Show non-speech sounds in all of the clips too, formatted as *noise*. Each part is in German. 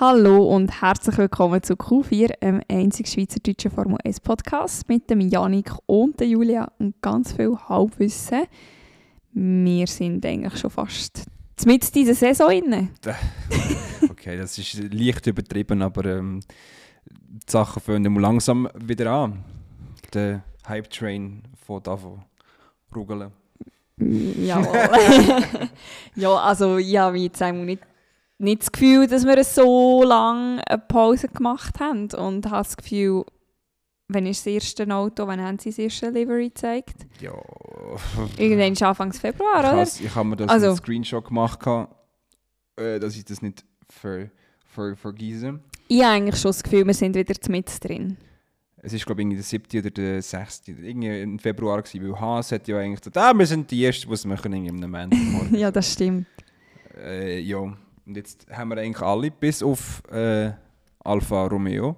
Hallo und herzlich willkommen zu Q4, einem einzigen schweizerdeutschen Formel 1 Podcast mit dem Janik und der Julia und ganz viel Halbwissen. Wir sind eigentlich schon fast mit dieser Saison inne. *laughs* okay, das ist leicht übertrieben, aber ähm, die Sachen fangen langsam wieder an. Der Hype-Train von davon rugeln. Jawohl. *laughs* *laughs* ja, also ja, wie jetzt einmal nicht nicht das Gefühl, dass wir so lange eine Pause gemacht haben und habe das Gefühl, wenn ist das erste Auto, wann haben sie das erste Livery gezeigt? Ja. Irgendwann ist Anfang Februar, oder? Ich habe mir das also, Screenshot gemacht, äh, dass ich das nicht ver, ver, vergieße. Ich habe eigentlich schon das Gefühl, wir sind wieder mit drin. Es war, glaube ich, der 7. oder der 6. Irgendwie im Februar, gewesen, weil Haas hat ja eigentlich gesagt, ah, wir sind die Ersten, die es machen in einem Moment. *laughs* ja, das stimmt. Äh, ja. Und jetzt haben wir eigentlich alle, bis auf äh, Alfa Romeo,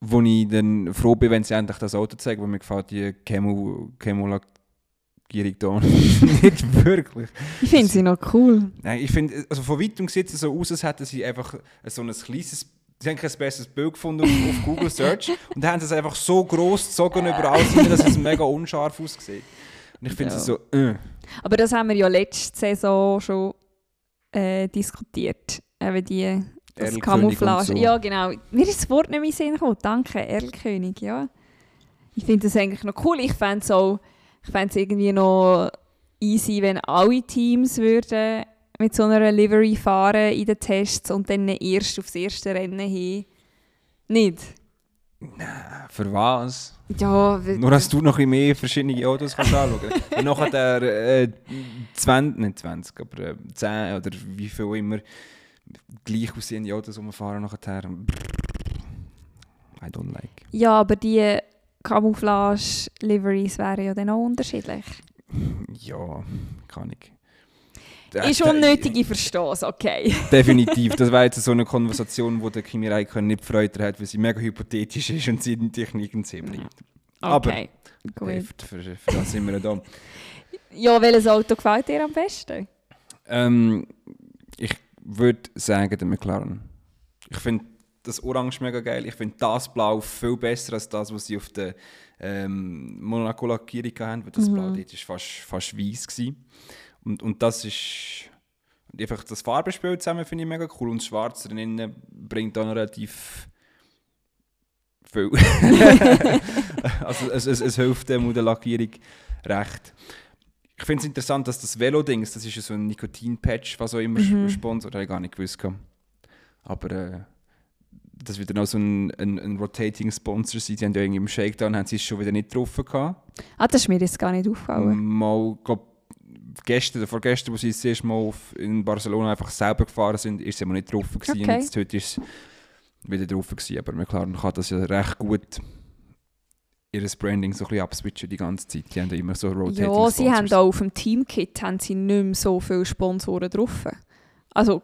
wo ich dann froh bin, wenn sie endlich das Auto zeigen, weil mir gefällt die Camo, Camo Lackierung da *laughs* nicht wirklich. Ich finde sie noch cool. Nein, ich finde, also von weitem sieht es so aus, als hätten sie einfach so ein kleines Sie haben kein besseres Bild gefunden auf, auf Google Search *laughs* und haben es einfach so groß gezogen überall, dass es mega unscharf aussieht. Und ich finde es ja. so, äh. Aber das haben wir ja letzte Saison schon äh, diskutiert. Eben die das Camouflage. So. Ja, genau. Mir ist das Wort nicht mehr in Sinn gekommen. Danke, Erlkönig, ja. Ich finde das eigentlich noch cool. Ich fände es irgendwie noch easy, wenn alle Teams würden mit so einer Livery fahren in den Tests und dann erst aufs erste Rennen hin. Nicht? Nein, für was? Ja, Nur, dass du noch ein mehr verschiedene Autos kannst anschauen kannst. *laughs* Und nachher der äh, 20, nicht 20, aber äh, 10 oder wie viel immer gleich aussehende Autos rumfahren nachher. I don't like. Ja, aber die Camouflage-Liveries wären ja dann auch unterschiedlich. Ja, kann ich. Ist unnötig, ich verstehe es, okay. *laughs* Definitiv. Das wäre jetzt so eine Konversation, wo der Kimi Räikkönen nicht Freude hat, weil sie mega hypothetisch ist und sie die Technik in See bringt. Okay, Aber äh, für, für, für, das sind wir da. *laughs* ja, welches Auto gefällt dir am besten? Ähm, ich würde sagen, der McLaren. Ich finde das Orange mega geil. Ich finde das Blau viel besser als das, was sie auf der ähm, Monaco-Lackierung haben, weil das mhm. Blau dort war fast, fast weiß. Gewesen. Und, und das ist. Einfach das Farbenspiel zusammen finde ich mega cool. Und das Schwarz drinnen bringt dann relativ viel. *laughs* also es, es, es hilft dem der Lackierung recht. Ich finde es interessant, dass das Velo-Ding, das ist ja so ein Nikotin-Patch, was auch immer mhm. sponsert, habe ich gar nicht gewusst. Aber äh, das wird dann auch so ein, ein, ein Rotating-Sponsor sein. Die haben ja irgendwie im Shakedown haben sie es schon wieder nicht gehabt. Ah, das ist mir jetzt gar nicht aufgefallen. Mal, glaube gestern, vorgestern, wo sie das erste Mal in Barcelona einfach selber gefahren sind, ist sie immer nicht drauf gewesen. Okay. Jetzt, heute ist es wieder drauf gewesen. Aber McLaren kann das ja recht gut ihr Branding so ein bisschen abswitchen die ganze Zeit. Die haben ja immer so Rotating Ja, sie haben auch auf dem Teamkit haben sie nicht mehr so viele Sponsoren drauf. Also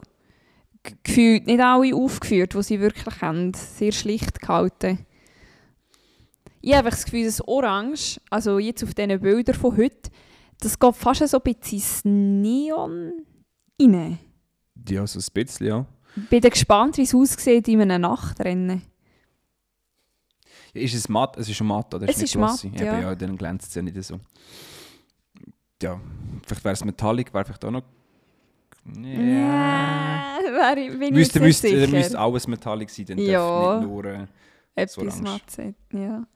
gefühlt nicht alle aufgeführt, die sie wirklich haben. Sehr schlicht gehalten. Ich habe das Gefühl, das Orange, also jetzt auf diesen Bildern von heute, das geht fast so ein bisschen ins Neon rein. Ja, so ein bisschen, ja. Ich bin gespannt, wie es aussieht in einem Nachtrennen. Ja, ist es matt? Es ist schon matt, oder? Es ist, ist matt, ja. Eben, ja. Dann glänzt es ja nicht so. Ja, vielleicht wäre es Metallic, wäre vielleicht auch noch... Ja, ja bin ich müsste, müsste, sicher. müsste alles Metallic sein, dann ja. nicht nur äh, Etwas matt sein, ja.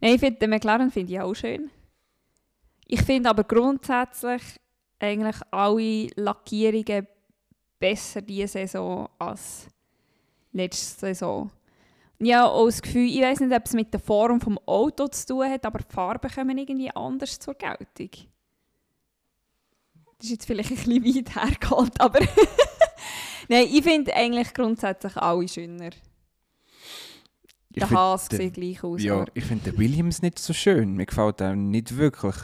Nein, ich finde, den McLaren finde ich auch schön. Ich finde aber grundsätzlich eigentlich alle Lackierungen besser diese Saison als letzte Saison. Ja, auch das Gefühl, ich weiß nicht, ob es mit der Form des Autos zu tun hat, aber die Farben kommen irgendwie anders zur Geltung. Das ist jetzt vielleicht ein bisschen weit hergeholt, aber *laughs* Nein, ich finde eigentlich grundsätzlich alle schöner. der Haas sieht gleich aus. Ja, ich finde den Williams nicht so schön. Mir gefällt er nicht wirklich.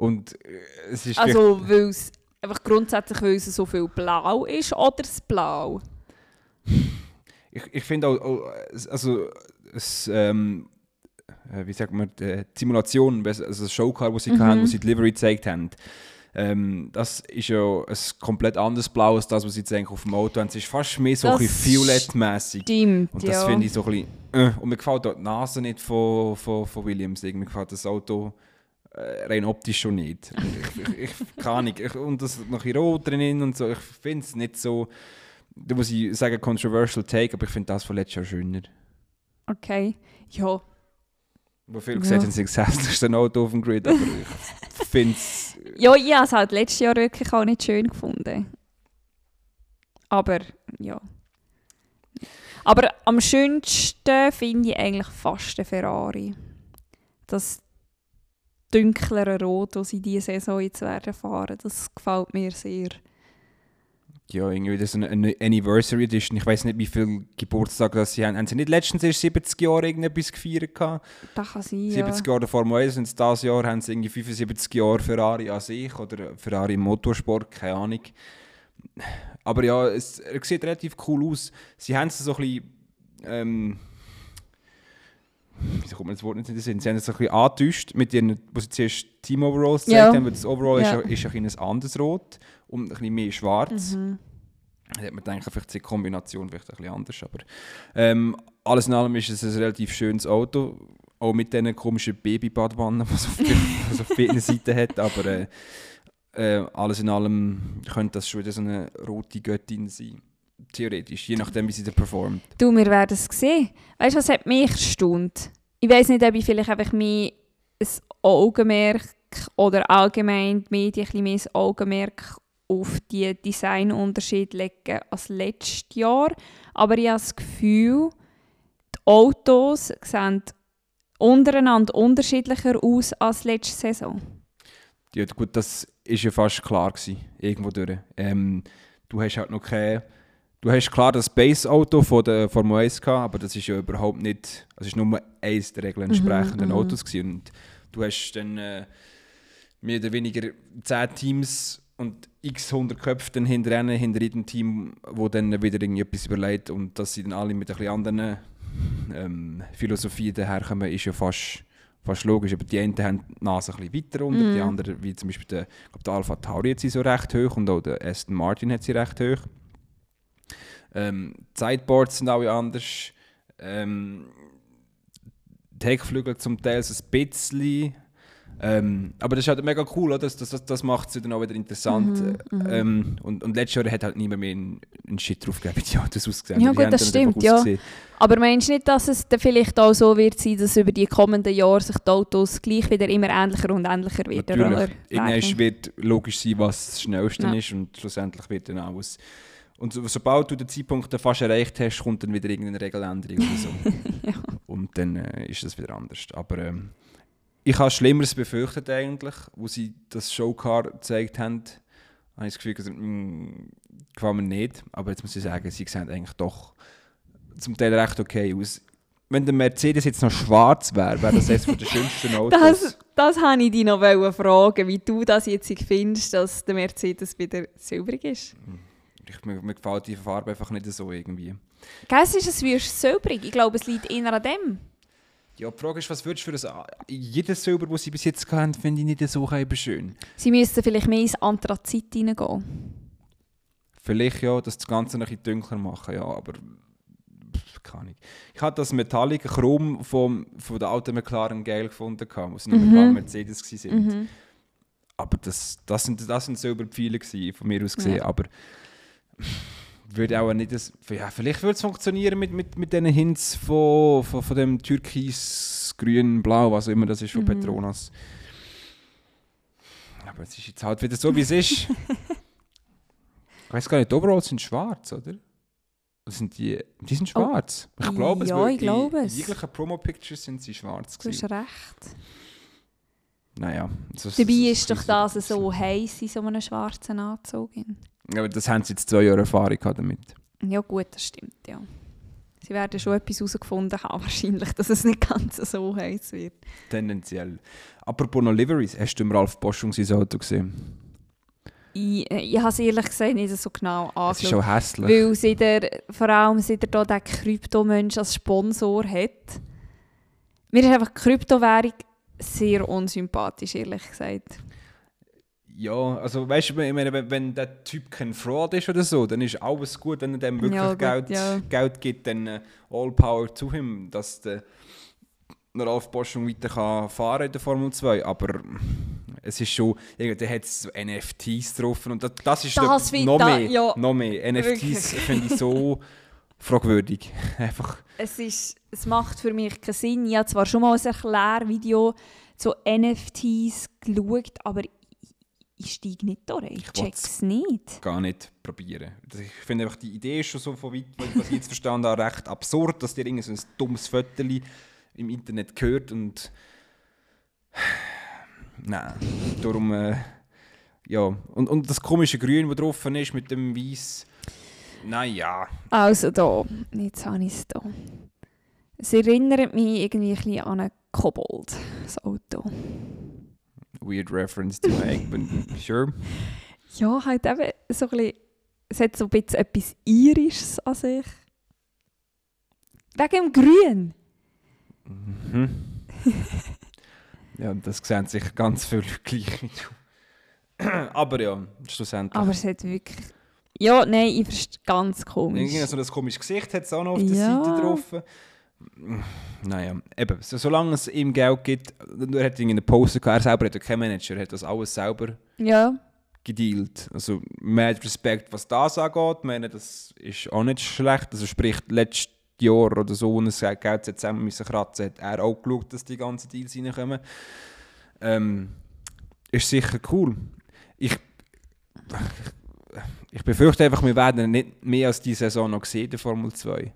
Und äh, es ist also, weil es einfach grundsätzlich, weil es so viel blau ist oder das Blau? Ich, ich finde auch, auch, also, es, ähm, äh, wie sagt man, die Simulation, also das Showcar, das sie mhm. hatten, wo sie Delivery gezeigt haben, Ähm, das ist ja ein komplett anderes Blau als das, was sie jetzt eigentlich auf dem Auto haben. Es ist fast mehr so das ein violettmäßig. Stimmt, Und das ja. finde ich so ein bisschen... Äh. Und mir gefällt auch die Nase nicht von, von, von Williams. Mir gefällt das Auto rein optisch schon nicht. ich, ich, ich kann nicht. Ich, und das noch ein rot drin und so. Ich finde es nicht so... Da muss ich sagen, controversial take, aber ich finde das von letztes Jahr schöner. Okay, ja. Wo viele ja. gesagt haben, es ist das hässlichste Auto auf dem Grid, aber ich finde es... Ja, ich habe es halt letztes Jahr wirklich auch nicht schön gefunden. Aber, ja. Aber am schönsten finde ich eigentlich fast den Ferrari. Das dunklere Rot, das sie diese Saison jetzt werden fahren, das gefällt mir sehr ja, irgendwie das ist eine Anniversary Edition. Ich weiß nicht, wie viele Geburtstage das sie haben. Haben sie nicht letztens erst 70 Jahre irgendetwas gefeiert? Gehabt? Das kann sein, 70 ja. Jahre der Formel 1 und dieses Jahr haben sie irgendwie 75 Jahre Ferrari an sich oder Ferrari im Motorsport, keine Ahnung. Aber ja, es, es sieht relativ cool aus. Sie haben es so ein bisschen. Ähm, wieso kommt mir das Wort nicht in den Sinn? Sie haben es ein bisschen angetäuscht mit ihren, wo sie zuerst Team Overalls gezeigt ja. haben, weil das Overall ja. ist, ist ein, ein anderes Rot und ein bisschen mehr schwarz. Mhm. Da hat man gedacht, vielleicht die Kombination vielleicht ein bisschen anders. Aber ähm, alles in allem ist es ein relativ schönes Auto. Auch mit diesen komischen Babybadwannen, die es auf, *laughs* auf beiden Seiten hat. Aber äh, äh, alles in allem könnte das schon wieder so eine rote Göttin sein. Theoretisch, je nachdem, wie sie da performt. Du, wir werden es sehen. Weißt du, was hat mich erstaunt? Ich weiß nicht, ob ich vielleicht einfach mehr ein Augenmerk oder allgemein die Medien ein bisschen mehr ein Augenmerk auf die Designunterschiede legen als letztes Jahr. Aber ich habe das Gefühl, die Autos sehen untereinander unterschiedlicher aus als letzte Saison. Ja gut, das war ja fast klar gewesen, irgendwo durch. Ähm, du hast halt noch keine... Du hast klar das Base-Auto von der Formel 1 gehabt, aber das ist ja überhaupt nicht... Es ist nur eins der Regeln entsprechenden mhm, Autos gewesen. Und du hast dann äh, mehr oder weniger zehn Teams und x 100 Köpfe dann hinter hinter jedem Team, wo dann wieder etwas überlegt und dass sie dann alle mit ein bisschen anderen ähm, Philosophien daherkommen, ist ja fast, fast logisch. Aber die einen haben die Nase ein weiter unter, mm. die mhm. anderen, wie zum Beispiel der, glaub, der Alpha Tauri hat sie so recht hoch und auch der Aston Martin hat sie recht hoch. Ähm, die Sideboards sind auch anders. Ähm, die Heckflügel zum Teil so ein bisschen ähm, aber das ist halt mega cool, oder? Das, das, das macht es dann auch wieder interessant. Mhm, mhm, ähm, und, und letztes Jahr hat halt niemand mehr einen, einen Shit drauf gegeben, wie die Autos ausgesehen Ja gut, das stimmt, ja. Aber meinst du nicht, dass es dann vielleicht auch so wird sein, dass über die kommenden Jahre sich die Autos gleich wieder immer ähnlicher und ähnlicher werden? Natürlich. Irgendwann wird logisch sein, was das Schnellste ja. ist und schlussendlich wird dann auch aus... Und so, sobald du den Zeitpunkt fast erreicht hast, kommt dann wieder irgendeine Regeländerung oder so. *laughs* ja. Und dann äh, ist das wieder anders. Aber... Ähm, ich habe Schlimmeres befürchtet eigentlich, wo sie das Showcar gezeigt haben. habe ich das Gefühl, also, gefällt mir nicht. Aber jetzt muss ich sagen, sie sehen eigentlich doch zum Teil recht okay aus. Wenn der Mercedes jetzt noch schwarz wäre, wäre das eines der schönsten *laughs* Autos. Das, das wollte ich dich noch fragen, wie du das jetzt findest, dass der Mercedes wieder silbrig ist. Ich, mir, mir gefällt die Farbe einfach nicht so irgendwie. Gell, es ist es wie silbrig. Ich glaube, es liegt eher an dem. Ja, die Frage ist, was würdest du für das... Jedes Silber, das sie bis jetzt hatten, finde ich nicht so schön. Sie müssten vielleicht mehr ins Anthrazit reingehen. Vielleicht ja, das Ganze noch ein bisschen dunkler machen, ja, aber... Keine Ahnung. Ich habe das Metallic Chrom vom, von der alten McLaren geil gefunden, was noch mhm. mit Mercedes waren. Mhm. Aber das, das sind, das sind Silberpfeile von mir aus gesehen, ja. aber würde auch nicht das, ja, vielleicht würde es funktionieren mit, mit, mit diesen Hints von, von, von dem Türkis, Grün, Blau, was auch immer das ist von mhm. Petronas. Aber es ist jetzt halt wieder so, wie es ist. *laughs* ich weiß gar nicht, die Overalls sind schwarz, oder? sind die, die sind oh, schwarz. Oh, ich glaube ja, es. Ich glaube es. In jeglichen Promo-Pictures sind sie schwarz. Du hast recht. Naja. Das, Dabei ist doch das so heiß in so einem schwarzen Anzug. Aber das haben sie jetzt zwei Jahre Erfahrung damit. Ja gut, das stimmt, ja. Sie werden schon etwas herausgefunden haben, *laughs* wahrscheinlich, dass es nicht ganz so heiß wird. Tendenziell. Apropos noch Liveries, hast du im Ralf Boschung sein Auto gesehen? Ich, ich habe es ehrlich gesagt nicht so genau angeschaut. Es ist schon hässlich. Weil seit er, vor allem seit er hier den Kryptomensch als Sponsor hat, mir ist einfach die Kryptowährung sehr unsympathisch, ehrlich gesagt Ja, also weißt du, wenn, wenn der Typ kein Fraud ist oder so, dann ist alles gut, wenn er dem wirklich Ja, gut, Geld, ja. Geld gibt, dann äh, all power to him, dass der Ralf Bosch schon weiter kann fahren in der Formel 2, aber es ist schon, irgendwie hat es so NFTs drauf und das, das ist Das der, noch, da- mehr, ja. noch mehr. NFTs finde ich so *laughs* fragwürdig. *laughs* Einfach, es, ist, es macht für mich keinen Sinn. Ich habe zwar schon mal ein Erklärvideo zu NFTs geschaut, aber ich, steige nicht durch. Ich Ich check's nicht. gar nicht probieren. Ich finde einfach, die Idee ist schon so von weit, was ich jetzt verstanden habe, recht absurd, dass dir irgend so ein dummes Viertel im Internet gehört und nein, darum äh, ja und, und das komische Grün, das drauf ist mit dem Weiß, naja, Also da, jetzt habe ich es da. Es erinnert mich irgendwie ein bisschen an einen Kobold, das Auto. Weird reference to make, but sure. Ja, halt eben so ein bisschen, es hat so ein bisschen etwas Irisches an sich. Wegen dem Grün. Mhm. ja, das sehen sich ganz viele Leute gleich wie du. Aber ja, schlussendlich. Aber es hat wirklich... Ja, nein, ich verstehe ganz komisch. Irgendwie so ein komisches Gesicht hat es auch noch auf der Ja. Seite drauf. Naja, eben, so, solange es ihm Geld gibt, er hat eine Poster gehabt, er selber hat ja keinen Manager, er hat das alles selber Ja, gedealt. Also mit Respekt, was das angeht, ich meine, das ist auch nicht schlecht. Also sprich, letztes Jahr oder so, als er Geld zusammen müssen kratzen, hat er auch geschaut, dass die ganzen Deals reinkommen. Ähm, ist sicher cool. Ich, ich befürchte einfach, wir werden nicht mehr als diese Saison noch sehen, der Formel 2.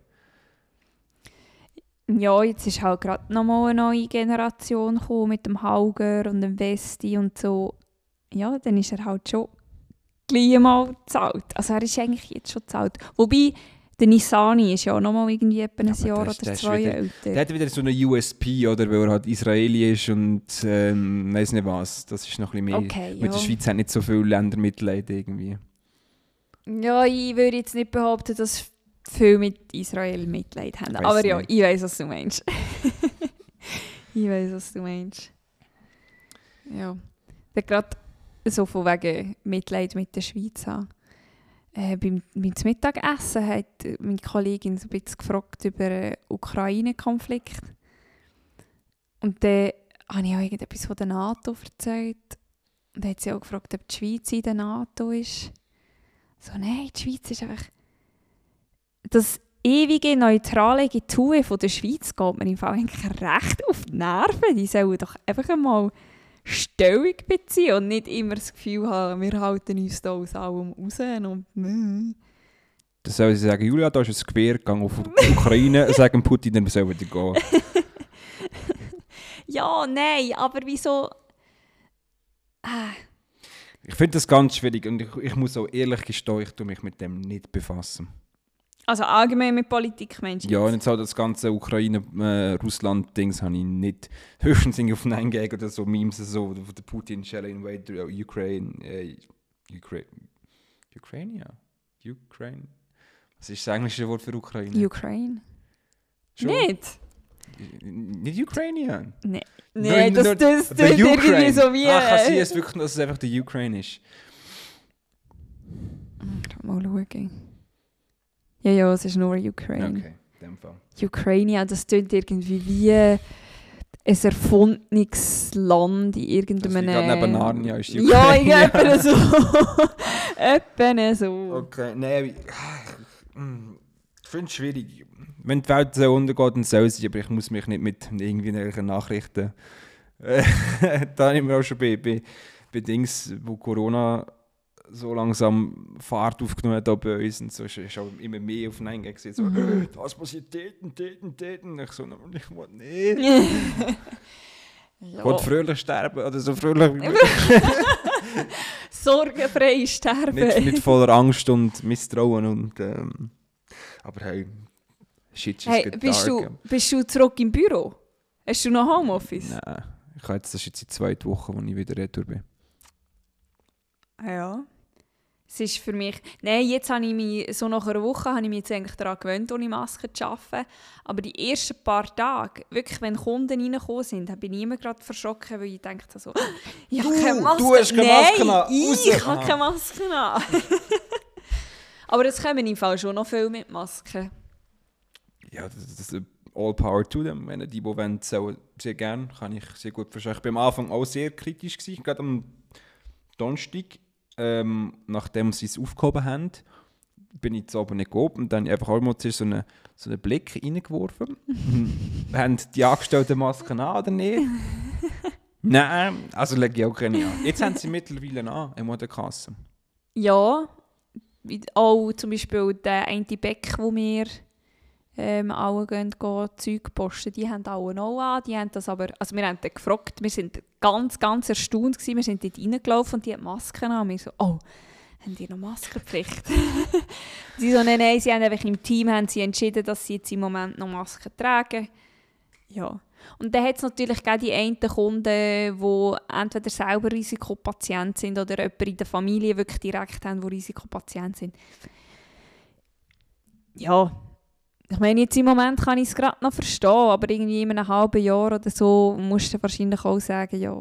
ja jetzt ist halt gerade nochmal eine neue Generation gekommen mit dem Hauger und dem Westi und so. Ja, dann ist er halt schon gleich mal zahlt. Also er ist eigentlich jetzt schon zahlt. Wobei, der Nissani ist ja auch nochmal irgendwie etwa ein Ja, Jahr das- oder zwei wieder- älter. Der hat wieder so eine USP, oder, weil er halt Israeli ist und ähm, weiß nicht was. Das ist noch ein bisschen mehr. Okay, Mit ja. der Schweiz hat nicht so viele Länder Mitleid irgendwie. Ja, ich würde jetzt nicht behaupten, dass viele mit Israel Mitleid haben. Weiss Aber ja, nicht. ich weiß, was du meinst. *laughs* ich weiß, was du meinst. Ja. Gerade so von wegen Mitleid mit der Schweiz haben. Äh, beim, beim Mittagessen hat meine Kollegin so ein bisschen gefragt über den Ukraine-Konflikt. Und dann habe ich auch irgendetwas von der NATO erzählt. Und dann hat sie auch gefragt, ob die Schweiz in der NATO ist. So, nein, die Schweiz ist einfach... Das ewige neutrale Getue von der Schweiz geht mir im Fall eigentlich recht auf die Nerven. Die sollen doch einfach einmal Stellung beziehen und nicht immer das Gefühl haben, wir halten uns da aus allem raus und... Dann soll sie sagen, Julia, da ist ein Gewehr, gang auf die Ukraine, *laughs* sagen Putin, dann soll wieder gehen. *laughs* Ja, nein, aber wieso... Ah, Ich finde das ganz schwierig und ich, ich muss auch ehrlich gestehen, ich tue mich mit dem nicht befassen. Also allgemein mit Politik, Mensch. Ja, und jetzt halt das ganze Ukraine-Russland-Dings habe ich nicht *laughs* höchstens auf Nein gegen oder so Memes so, von der Putin shall invade äh, Ukraine, äh, Ukraine, Ukraine, ja, Ukraine. Was ist das englische Wort für Ukraine? Ukraine. Schon? Nicht? Nicht Ukrainian. Nein, Nur- nee, das, nur das, das irgendwie Ukraine. so wie... Ah, kann äh, sein, es wirklich dass es einfach der Ukraine ist. Mal schauen. Ja, ja, es ist nur Ukraine. Okay, in dem Fall. Ukraine, ja, das klingt irgendwie wie ein erfundenes Land in Das irgendeinem... gerade neben Narnia ist die Ja, Ukraine. *laughs* etwa so. *laughs* etwa so. Okay, nein, ich, ich finde es schwierig. Wenn die Welt so untergeht, dann soll sie, aber ich muss mich nicht mit irgendwie irgendwelchen Nachrichten. *laughs* Da habe ich mir auch schon bei, bei, bei Dings, wo Corona so langsam Fahrt aufgenommen hat bei uns und so, ist, ist auch immer mehr auf Nein gesehen. So, Mhm. das passiert dort, dort, dort. Und ich so, «Nein, ich will nicht. *laughs* Ich will ja. fröhlich sterben oder so fröhlich wie möglich. *laughs* Sorgenfrei sterben. nicht, nicht voller Angst und Misstrauen und ähm, aber hey, shit hey, bist, dark. du, bist du zurück im Büro? Hast du noch Homeoffice? Nein, ich habe jetzt, das ist jetzt die zweite Woche, wo ich wieder retour bin. Ja. Es ist für mich, nein, jetzt habe ich mich, so nach einer Woche habe ich mich jetzt eigentlich daran gewöhnt, ohne Maske zu arbeiten. Aber die ersten paar Tage, wirklich, wenn Kunden reingekommen sind, bin ich immer gerade verschrocken, weil ich dachte so, *gasps* ich habe keine Maske. Du hast keine Maske nein, ich habe *laughs* keine Maske an. Aber es kommen im Fall schon noch viel mit Masken. Ja, das, ist all power to them. Wenn die, die wollen, sollen sehr gerne, kann ich sehr gut verstehen. Ich war am Anfang auch sehr kritisch, gewesen, gerade am Donnerstag ähm, nachdem sie es aufgehoben haben, bin ich zu oben nicht gehoben und dann einfach auch mal so einen, so einen Blick reingeworfen. *laughs* haben die angestellten Masken an oder nicht? *laughs* Nein, also lege ich auch keine an. Jetzt haben sie mittlerweile an, in der Kasse. Ja, auch zum Beispiel der eine Beck, wo wir ähm, alle gehen, Zeug posten, die haben alle noch an. Die haben das aber, also wir haben dann gefragt, wir sind ganz, ganz erstaunt gewesen, wir sind dort reingelaufen und die haben Masken an. Wir so, oh, haben die noch Maskenpflicht? *laughs* sie so, nein, nein, sie haben einfach im Team haben sie entschieden, dass sie jetzt im Moment noch Masken tragen. Ja. Und dann hat es natürlich auch die einen Kunden, die entweder selber Risikopatient sind oder jemanden in der Familie wirklich direkt haben, die Risikopatient sind. Ja, ich meine, jetzt im Moment kann ich es gerade noch verstehen, aber irgendwie in einem halben Jahr oder so musst du wahrscheinlich auch sagen, ja,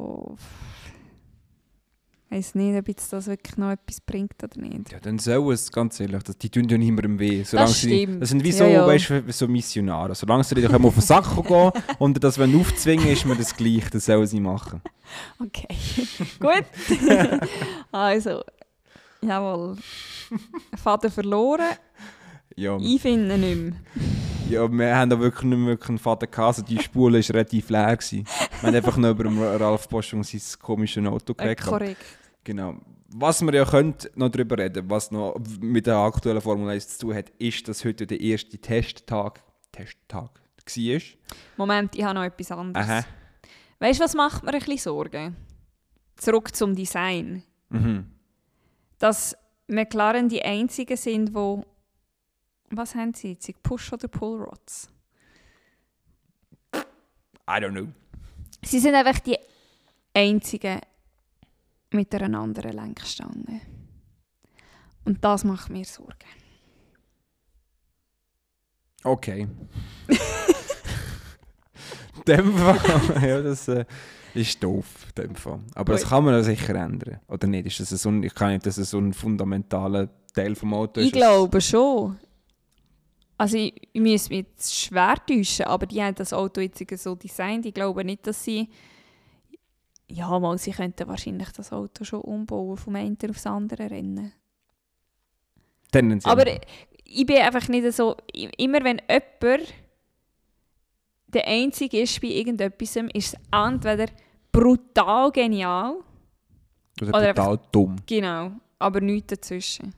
ich weiß nicht, ob jetzt das wirklich noch etwas bringt oder nicht. Ja, dann soll es, ganz ehrlich, die tun ja niemandem weh. Solange das stimmt. Sie, das sind wie so, ja, ja. Weißt, so Missionare. Solange sie nicht auf den Sack gehen *laughs* und das wenn aufzwingen, ist mir das gleich, das sollen sie machen. Okay, *laughs* gut. *laughs* also, jawohl. Vater verloren. Ja. Ich finde nicht mehr. Ja, wir haben da wirklich nicht wirklich einen Vater gehabt. Also die Spule war relativ leer. Gewesen. Wir haben einfach nur über dem Ralf Boschung sein komisches Auto gekriegt. Äh, korrekt. Genau. Was wir ja können, noch darüber reden, was noch mit der aktuellen Formel 1 zu tun hat, ist, dass heute der erste Testtag, Testtag war. Moment, ich habe noch etwas anderes. Aha. Weißt du, was macht mir ein bisschen Sorgen? Zurück zum Design. Mhm. Dass McLaren die einzigen sind, die was haben sie jetzt? Push- oder Pull-Rods? I don't know. Sie sind einfach die einzigen mit einer anderen Lenkstange. Und das macht mir Sorgen. Okay. dem Fall, *laughs* ja, das äh, ist doof. Dem Fall. Aber Ui. das kann man ja sicher ändern. Oder nicht? Ist das so ein, ich kann nicht, dass es so ein fundamentaler Teil vom Auto ist. Ich glaube schon. Also ich, ich muss mich jetzt schwer täuschen, aber die haben das Auto jetzt so designt. Ich glaube nicht, dass sie... Ja, mal, sie könnten wahrscheinlich das Auto schon umbauen, vom einen aufs andere rennen. Tendenziell. Aber ich bin einfach nicht so... Immer wenn jemand der Einzige ist bei irgendetwas, ist es entweder brutal genial... Oder, oder brutal einfach, dumm. Genau, aber nichts dazwischen.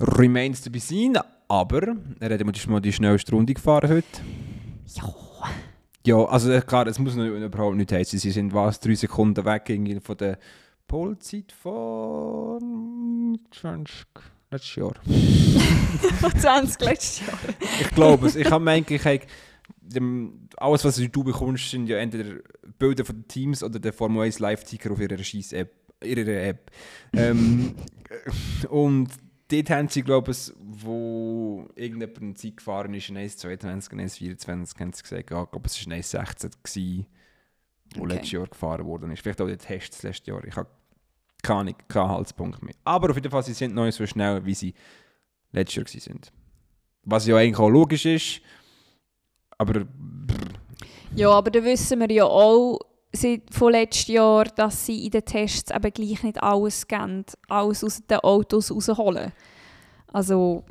Remains to be seen, aber er hat mal die schnellste Runde gefahren heute. Ja. Ja, also äh, klar, es muss noch überhaupt nicht heißen. Sie sind was, drei Sekunden weg von der Polzeit von 20 letztes Jahr. 20 letztes Jahr. ich glaube es. Ich habe eigentlich alles, was du bekommst, sind ja entweder Bilder von den Teams oder der Formel 1 Live-Ticker auf ihrer Scheiß-App. Ihrer App. ähm, *laughs* und dort haben sie, glaube ich, wo irgendjemand Zeit gefahren ist, in 1,22, 1,24, haben sie gesagt, ja, ich glaube, es war 1,16 gewesen, wo okay. letztes Jahr gefahren worden ist. Vielleicht auch der Test letztes Jahr. Ich habe keine Ahnung, keinen Halspunkt mehr. Aber auf jeden Fall, sie sind noch nicht so schnell, wie sie letztes Jahr sind. Was ja eigentlich auch logisch ist, aber... Ja, aber da wissen wir ja auch, von letztem Jahr, dass sie in den Tests eben gleich nicht alles geben, alles aus den Autos rausholen. Also...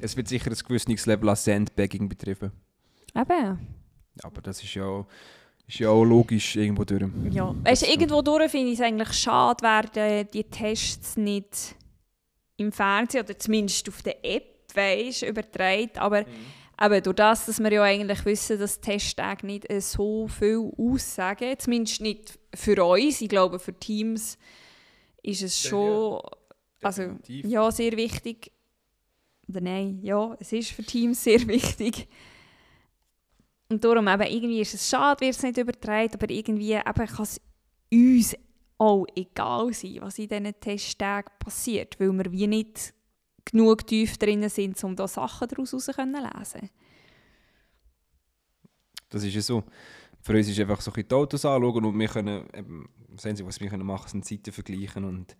Es wird sicher ein gewisses Level an Sandbagging betrieben. Eben. Aber das ist ja, ist ja auch logisch irgendwo durch. Ja, weißt, du, irgendwo durch finde ich es eigentlich schade, werden die Tests nicht im Fernsehen oder zumindest auf der App weißt, übertragen, aber... Mhm eben durch das, dass wir ja eigentlich wissen, dass Testtage nicht so viel aussagen, zumindest nicht für uns, ich glaube für Teams ist es schon also, ja, sehr wichtig. Oder nein, ja, es ist für Teams sehr wichtig. Und darum eben, irgendwie ist es schade, wird es nicht übertragen, aber irgendwie eben kann es uns auch egal sein, was in diesen Testtagen passiert, weil wir wie nicht genug tief drin sind, um da Sachen daraus zu lesen Das ist ja so. Für uns ist einfach so ein die Autos anschauen und wir können, eben, sehen Sie, was wir können machen, sind Zeiten vergleichen und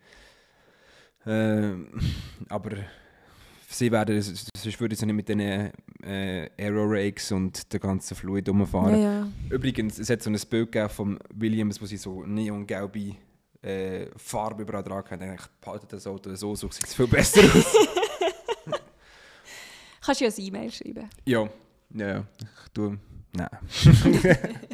äh, aber sie werden, sonst würde sie nicht mit den äh, Aero Rakes und der ganzen Fluid rumfahren. Ja, ja. Übrigens, es hat so ein Bild von Williams, wo sie so neongelbe äh, Farbe überall dran haben. Ich behalte das Auto so, so sieht es viel besser aus. *laughs* Kannst du ja ein E-Mail schreiben? Ja, ja, ja. Ich tue. Nein. *laughs*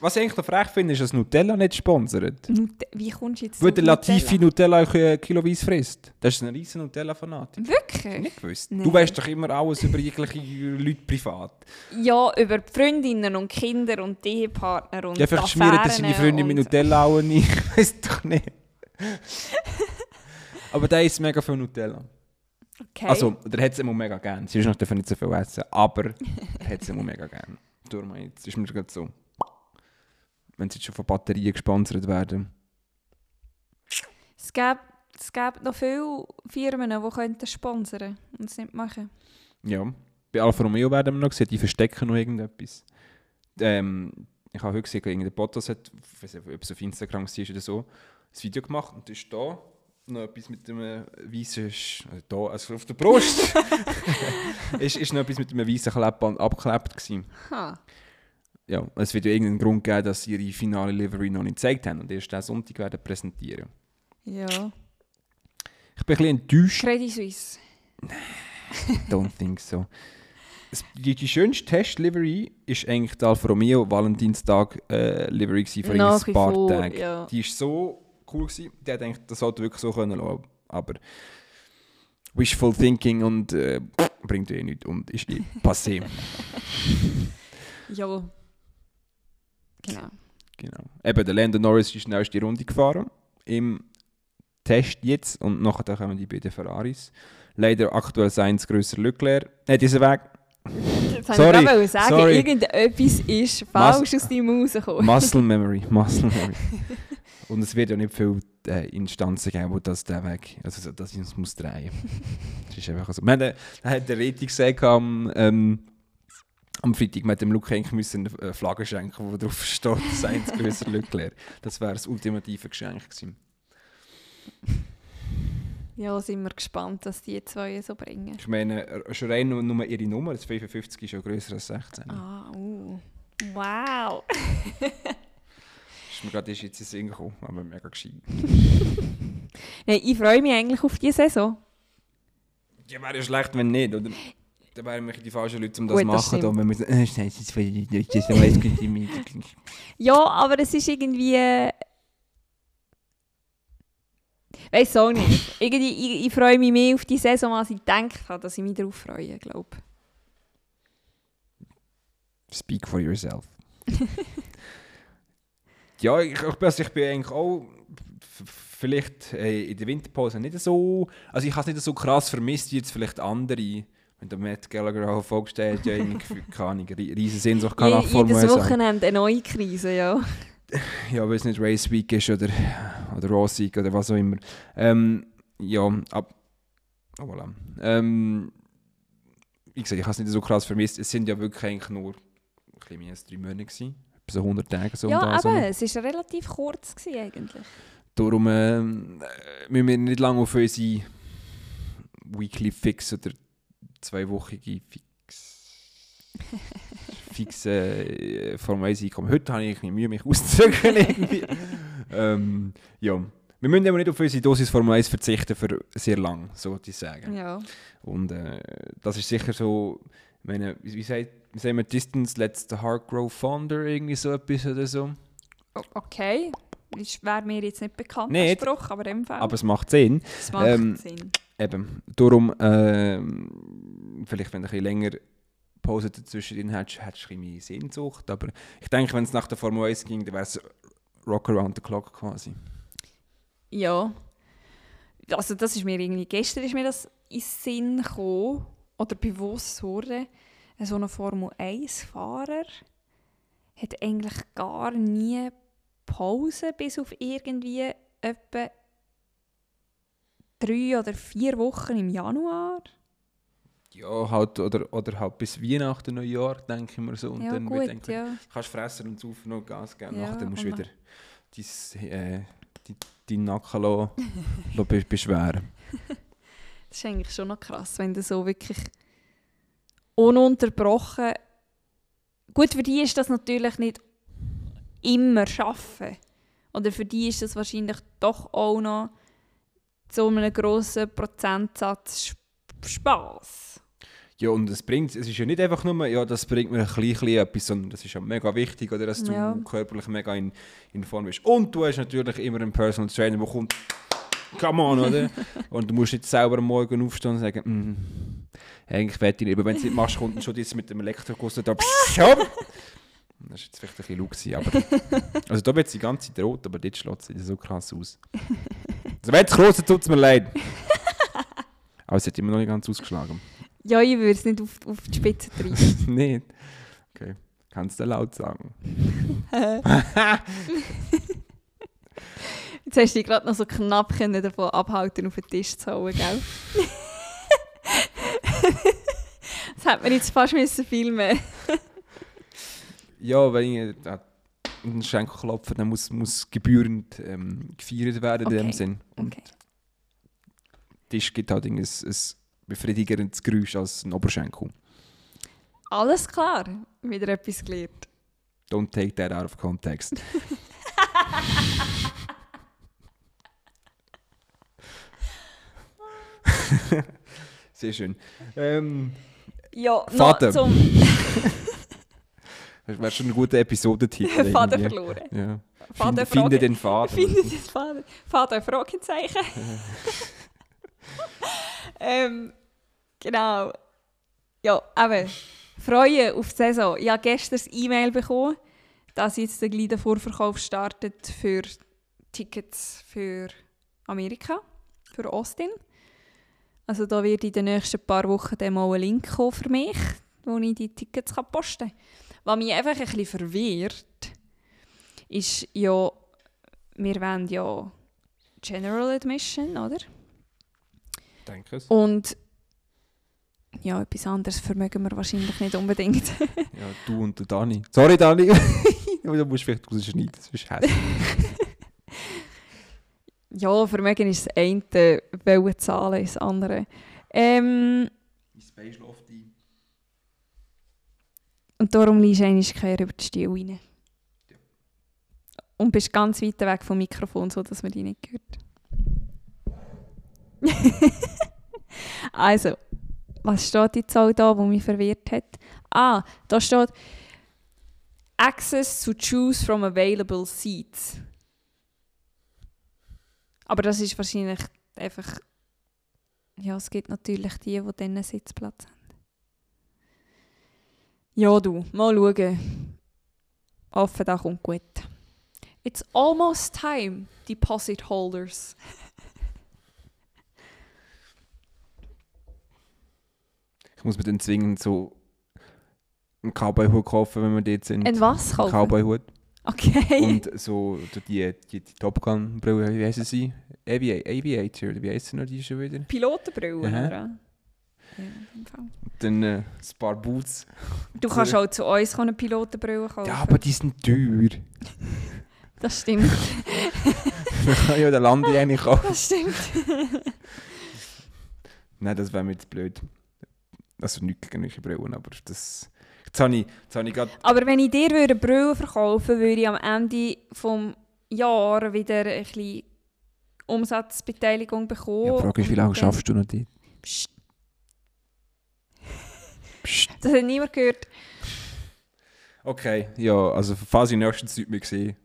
Was ich eigentlich noch frech finde, ist, dass Nutella nicht sponsert. Nut Wie kommst du jetzt Weil der Latifi Nutella, Nutella kiloweise frisst. Das ist ein riesen Nutella-Fanatik. Wirklich? Nicht gewusst. Nee. Du weißt doch immer alles über jegliche Leute privat. Ja, über Freundinnen und Kinder und die Ehepartner und Ja, vielleicht schmieren das seine Freundin mit Nutella auch nicht. *laughs* Ich weiß doch nicht. *laughs* Aber der isst mega viel Nutella. Okay. Also, der hat es immer mega gern. Sie ist noch nicht so viel essen, aber er hat es immer mega gern. Darum jetzt ist mir gerade so wenn sie jetzt schon von Batterien gesponsert werden. Es gibt, es gibt noch viele Firmen, die könnten sponsern und es nicht machen. Ja, bei Alfa Romeo werden wir noch sehen, die verstecken noch irgendetwas. Ähm, ich habe heute gesehen, irgendein Bottas hat, ich weiß nicht, ob es auf Instagram war oder so, ein Video gemacht und ist da noch etwas mit einem weißen, also da, also auf der Brust, *laughs* *laughs* ist, ist noch etwas mit einem weißen Klebband abgeklebt gewesen. Ha ja, es wird ja irgendeinen Grund geben, dass sie ihre finale Livery noch nicht gezeigt haben und erst diesen Sonntag werden präsentieren. Ja. Ich bin ein bisschen enttäuscht. Credit Suisse. Don't think so. Die, die schönste Test-Livery ist eigentlich die Alfa Romeo Valentinstag äh, für ein paar vor, Tage. Ja. Die war so cool gewesen. Die hat eigentlich das Auto wirklich so können lassen. Aber Wishful Thinking und äh, bringt eh nichts und ist eh passé. *laughs* ja. Genau. genau. Eben, der Landon Norris ist die schnellste Runde gefahren im Test jetzt und nachher kommen die beiden Ferraris. Leider aktuell seins grösser Leclerc. Äh, dieser Weg. Jetzt sorry, ich auch sagen, sorry. irgendetwas ist falsch Mus aus deinem Maus gekommen. Muscle Memory, Muscle *laughs* Memory. und es wird ja nicht viele äh, Instanzen geben, wo das der Weg, also dass ich uns muss drehen. das ist einfach so. Wir haben, äh, hat der Rating gesagt am ähm, am Freitag mit dem Luke Henk müssen eine Flagge schenken, wo drauf steht, *laughs* sein größer Leclerc. Das wäre das ultimative Geschenk gewesen. Ja, sind wir gespannt, was die zwei so bringen. Ich meine, schon rein nur ihre Nummer, das 55 ist ja größer als 16. Ah, uh. Wow! *laughs* ist mir gerade jetzt in den Sinn gekommen, aber mega gescheit. *laughs* Nein, ich freue mich eigentlich auf diese Saison. Ja, wäre ja schlecht, wenn nicht, oder? Dann wären wir die falschen Leute, um das zu machen. Da, wenn wir sagen, äh, Scheiße, jetzt will ich nicht, das weiß ich Ja, aber es ist irgendwie... Weiß auch nicht. Irgendwie, ich, ich freue mich mehr auf die Saison, als ich habe, dass ich mich darauf freue, glaube Speak for yourself. *laughs* ja, ich, also ich bin eigentlich auch vielleicht äh, in der Winterpause nicht so... Also ich habe es nicht so krass vermisst wie jetzt vielleicht andere wenn der Matt Gallagher auch vorgestellt ja irgendwie, keine Ahnung, riesen Sehnsucht kann Formel Jedes Wochenende eine neue Krise, ja. *laughs* ja, weil es nicht Race Week ist oder, oder Raw oder was auch immer. Ähm, ja, ab... Oh, voilà. Ähm, wie gesagt, ich habe es nicht so krass vermisst. Es sind ja wirklich eigentlich nur ein bisschen mehr als drei Monate gewesen. So 100 Tage so Ja, aber es war relativ kurz gewesen, eigentlich. Darum äh, müssen wir nicht lange auf unsere Weekly Fix oder zweiwöchige fix, *laughs* fixe äh, Formel 1 Einkommen. Heute habe ich Mühe, mich auszudrücken. *laughs* ähm, ja. Wir müssen aber nicht auf unsere Dosis Formel 1 verzichten für sehr lang, so würde ich sagen. Ja. Und äh, das ist sicher so, meine, wie, wie, sagt, wie sagen wir, Distance lets the heart grow fonder, irgendwie so etwas oder so. Okay. Das wäre mir jetzt nicht bekannt, nicht, Spruch, aber im Fall. Aber es macht Sinn. Es macht ähm, Sinn. Eben, darum, äh, vielleicht wenn du ein bisschen länger Pause dazwischen hättest, hättest du ein bisschen Sehnsucht. Aber ich denke, wenn es nach der Formel 1 ging, dann wäre es Rock Around the Clock quasi. Ja. Also das ist mir irgendwie, gestern ist mir das in Sinn gekommen, oder bewusst wurde, so ein Formel 1-Fahrer hat eigentlich gar nie Pause bis auf irgendwie etwa drei oder vier Wochen im Januar. Ja, halt, oder, oder halt bis Weihnachten, Neujahr, denke ich mir so. Und Ja, dann gut, denke, ja. kannst fressen und saufen noch Gas geben. Ja, Nachher musst du und wieder dein, äh, die, deinen Nacken lassen, *laughs* lassen be- beschweren. Das ist eigentlich schon noch krass, wenn du so wirklich ununterbrochen. Gut, für die ist das natürlich nicht immer schaffen. Oder für die ist das wahrscheinlich doch auch noch zu einem grossen Prozentsatz Spaß. Ja, und es bringt, es ist ja nicht einfach nur, ja, das bringt mir ein klein etwas, sondern das ist ja mega wichtig, oder, dass du Ja. körperlich mega in, in Form bist. Und du hast natürlich immer einen Personal Trainer, der kommt, come on, oder? *laughs* und du musst nicht selber am Morgen aufstehen und sagen, mm, eigentlich wette ich nicht, aber wenn du es nicht machst, kommt schon das mit dem Elektroguss da, pssst, Das ist jetzt vielleicht ein bisschen laut aber... *laughs* Also da wird sie die ganze Zeit rot, aber dort schlägt sie so krass aus. *laughs* Also wenn es groß tut es mir leid. *laughs* Aber es hat immer noch nicht ganz ausgeschlagen. Ja, ich würde es nicht auf, auf die Spitze treiben. *laughs* Nicht? Okay. Kannst du laut sagen. *laughs* Jetzt hast du dich gerade noch so knapp können davon abhalten, auf den Tisch zu hauen, gell? das hätte man jetzt fast müssen filmen Ja, wenn ich äh, einen Schenkel klopfe, dann muss, muss gebührend ähm, gefeiert werden in dem Okay. Sinn. Und Okay. Tisch gibt halt ein, ein befriedigendes Geräusch als ein Oberschenkel. Alles klar, wieder etwas gelernt. Don't take that out of context. *laughs* Sehr schön. Ähm, Ja, noch zum *laughs* das wäre schon ein guter Episodentitel. *laughs* Faden verloren. Ja. Faden Finde, finde den Faden. Finde das Faden. Faden Fragezeichen. *laughs* ähm, genau. Ja, eben. Freuen auf die Saison. Ich habe gestern ein E-Mail bekommen, dass jetzt der gleich der Vorverkauf startet für Tickets für Amerika, für Austin. Also da wird in den nächsten paar Wochen dann mal ein Link kommen für mich, wo ich die Tickets kann posten kann. Was mich einfach ein bisschen verwirrt, ist ja, wir wollen ja General Admission, oder? Denke es. Und ja, etwas anderes vermögen wir wahrscheinlich nicht unbedingt. *laughs* Ja, du und der Dani. Sorry, Dani. Aber *laughs* du musst vielleicht rausschneiden, das ist hässlich. ja, Vermögen ist das eine, wollen zahlen ist das andere. Ähm, Mein Bein schläft ein. Und darum liegst du quer über die Stiel rein. Und bist ganz weit weg vom Mikrofon, sodass man dich nicht hört. *laughs* also, was steht jetzt auch da, wo mich verwirrt hat? Ah, da steht Access to choose from available seats. Aber das ist wahrscheinlich einfach... Ja, es gibt natürlich die, die diesen Sitzplatz haben. Ja, du, mal schauen. Offen, da kommt gut. It's almost time, deposit holders. Ich muss mir dann zwingend so einen Cowboy-Hut kaufen, wenn wir dort sind. Ein was kaufen? Cowboy-Hut. Okay. Und so die, die, die Top Gun-Brille, wie heißen sie? Avi Aviator, wie heißen die schon wieder? Pilotenbrille, oder? Dann äh, ein paar Boots. Du kannst auch zu uns eine Pilotenbrille kaufen. Ja, aber die sind teuer. *laughs* Das stimmt. Man kann ja den eigentlich kaufen. Das stimmt. Nein, das wäre mir jetzt blöd. Also nicht gegen eure Brillen, aber das... Jetzt habe ich, jetzt habe ich gerade... Aber wenn ich dir würde Brille verkaufen würde, ich am Ende des Jahres wieder ein bisschen Umsatzbeteiligung bekommen. Ja, die Frage ist, wie lange schaffst du noch dort? Psst, Psst. das hat niemand gehört. Okay, ja, also falls ich nächstens Zeit mehr sehe,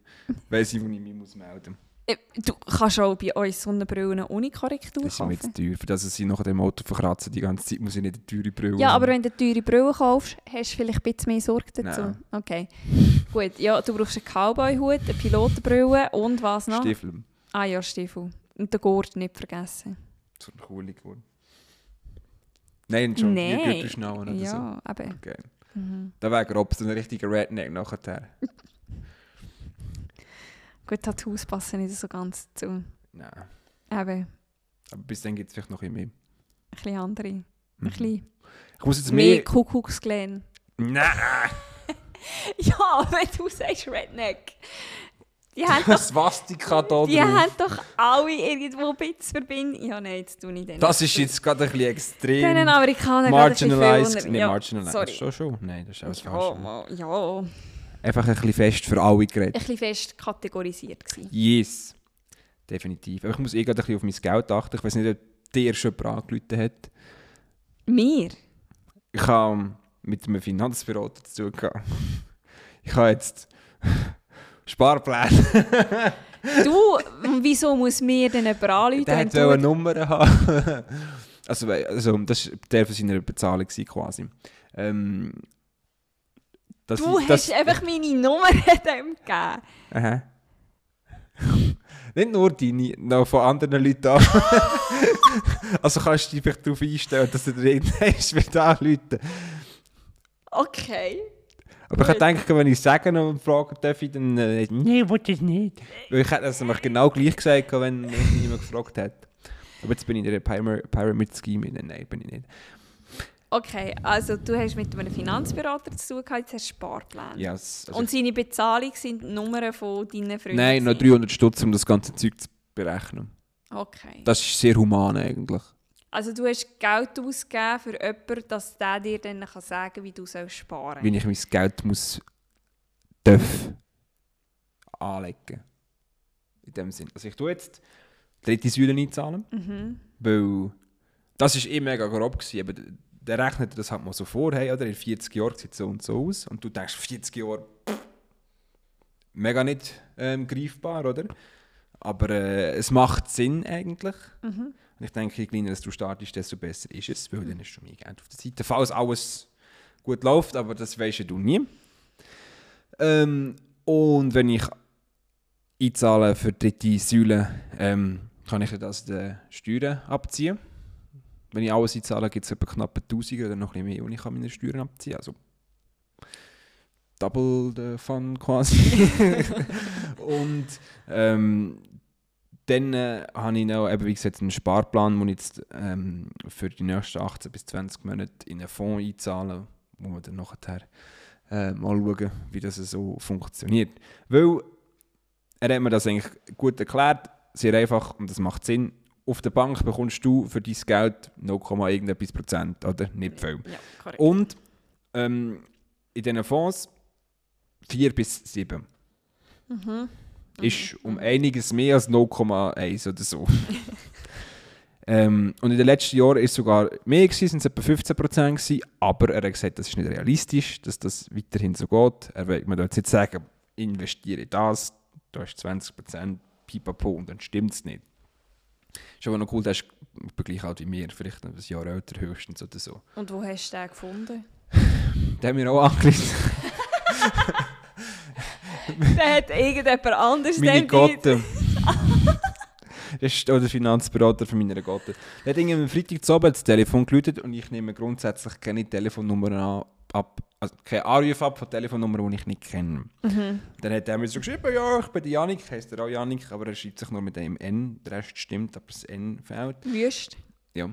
weiss ich, wo ich mich muss melden Äh, Du kannst auch bei uns Sonnenbrillen ohne Korrektur Das ist mir jetzt teuer. Für das sie nach dem Auto verkratzen die ganze Zeit, muss ich nicht eine teure Brille Ja, aber wenn du teure Brillen kaufst, hast du vielleicht ein bisschen mehr Sorge dazu. Nein. Okay. Gut, ja, du brauchst einen Cowboy-Hut, eine Pilotenbrille und was noch? Stiefel. Ah ja, Stiefel. Und den Gurt nicht vergessen. So eine coole Gurt. Nein, schon. Nein. Ihr Gürtel schnallen oder so. Ja, eben. Okay. Mhm. Da wäre grob so ein richtiger Redneck nachher. *laughs* Gut, Tattoos passen nicht so ganz zu. Nein. Eben. Aber bis dann gibt es vielleicht noch ein mehr. Ein bisschen andere. Ein Mhm. bisschen Ich muss jetzt mehr mehr... Kuckucksklan. Nein! *laughs* Ja, wenn du sagst Redneck. Die haben doch, Swastika da die drauf. haben doch alle irgendwo ein bisschen verbinden. Ja, nein, jetzt tue ich den Das ist jetzt gerade ein bisschen extrem... Den Amerikaner ein Marginalized. Nein, ja, marginalized. Sorry. Schon, schon. Nein, das ist alles Ja, falsch. ja, ein Einfach ein bisschen fest für alle geredet. bisschen fest kategorisiert gewesen. Yes. Definitiv. Aber ich muss eh gerade ein bisschen auf mein Geld achten. Ich weiß nicht, ob dir schon jemand angerufen hat. Mir? Ich habe mit einem Finanzberater zu tun gehabt. Ich habe jetzt Sparpläne. *laughs* Du, wieso muss mir denn jemand anrufen? Der wenn wollte du- eine Nummer haben. *laughs* also, also, das war der von seiner Bezahlung quasi. Ähm, dass Du ich- hast dass- einfach meine Nummer *laughs* dem gegeben. Aha. Nicht nur deine, noch von anderen Leuten an. also kannst du dich vielleicht darauf einstellen, dass du dir irgendwann wird anrufen. Okay. Aber ich denke, wenn ich sagen und fragen darf, ich dann äh, «Nein, ich will das nicht». Weil ich hätte das nämlich genau gleich gesagt, wenn, mich jemand gefragt hat. Aber jetzt bin ich in der Pyra- Pyramid Scheme. Nein, bin ich nicht. Okay, also du hast mit einem Finanzberater zu tun gehabt, jetzt hast du Sparpläne. Yes. Also Und seine Bezahlung sind die Nummern von deinen Freunden? nein, noch gewesen? 300 Stutz, um das ganze Zeug zu berechnen. Okay. Das ist sehr human eigentlich. Also du hast Geld ausgegeben für jemanden, dass der dir dann kann sagen wie du sollst sparen Wie ich mein Geld muss darf anlegen. In dem Sinn. Also ich tue jetzt dritte Säule einzahlen, Mhm. weil das ist eh mega grob gewesen, aber der rechnet das halt mal so vor, hey, oder in 40 Jahren sieht es so und so aus und du denkst 40 Jahre pff, mega nicht ähm, greifbar, oder? Aber äh, es macht Sinn eigentlich. Mhm. Und ich denke, je kleiner du startest, desto besser ist es, weil dann hast du mehr Geld auf der Seite. Falls alles gut läuft, aber das weisst du nie. Ähm, und wenn ich einzahle für die dritte Säule, ähm, kann ich das den Steuern abziehen. Wenn ich alles einzahle, gibt es etwa knapp 1000 oder noch ein mehr, und ich kann meine Steuern abziehen. Also double the fun quasi. *laughs* *laughs* und ähm, dann äh, habe ich noch, eben, wie gesagt, einen Sparplan, den ich jetzt ähm, für die nächsten 18 bis 20 Monate in einen Fonds einzahle, wo wir dann nachher äh, mal schauen, wie das so funktioniert. Weil er hat mir das eigentlich gut erklärt, sehr einfach und das macht Sinn. Auf der Bank bekommst du für dein Geld 0, irgendetwas Prozent, oder? Nicht viel. Ja. Und ähm, in diesen Fonds 4 bis 7 Mhm. Ist um einiges mehr als 0,1 oder so. *laughs* ähm, und in den letzten Jahren ist es sogar mehr gewesen, sind es etwa 15% gewesen, aber er hat gesagt, das ist nicht realistisch, dass das weiterhin so geht. Er will mir jetzt nicht sagen, investiere in das, du hast 20% pipapo und dann stimmt es nicht. Ist aber noch cool, der ist gleich alt wie mir, vielleicht ein Jahr älter höchstens oder so. Und wo hast du den gefunden? Der hat mir auch angerufen. *laughs* *laughs* der hat irgendjemand anders Meine dann Gotte. *laughs* Das ist auch der Finanzberater von meiner Gotte. Der hat irgendwie am Freitag zu Abend das Telefon geläutet und ich nehme grundsätzlich keine Telefonnummern ab, also keine Anrufe ab von Telefonnummern, die ich nicht kenne. Mhm. Dann hat er mir so geschrieben, ja, ich bin der Janik, heisst er auch Janik, aber er schreibt sich nur mit dem N, der Rest stimmt, aber das N fehlt. Wüst. Ja.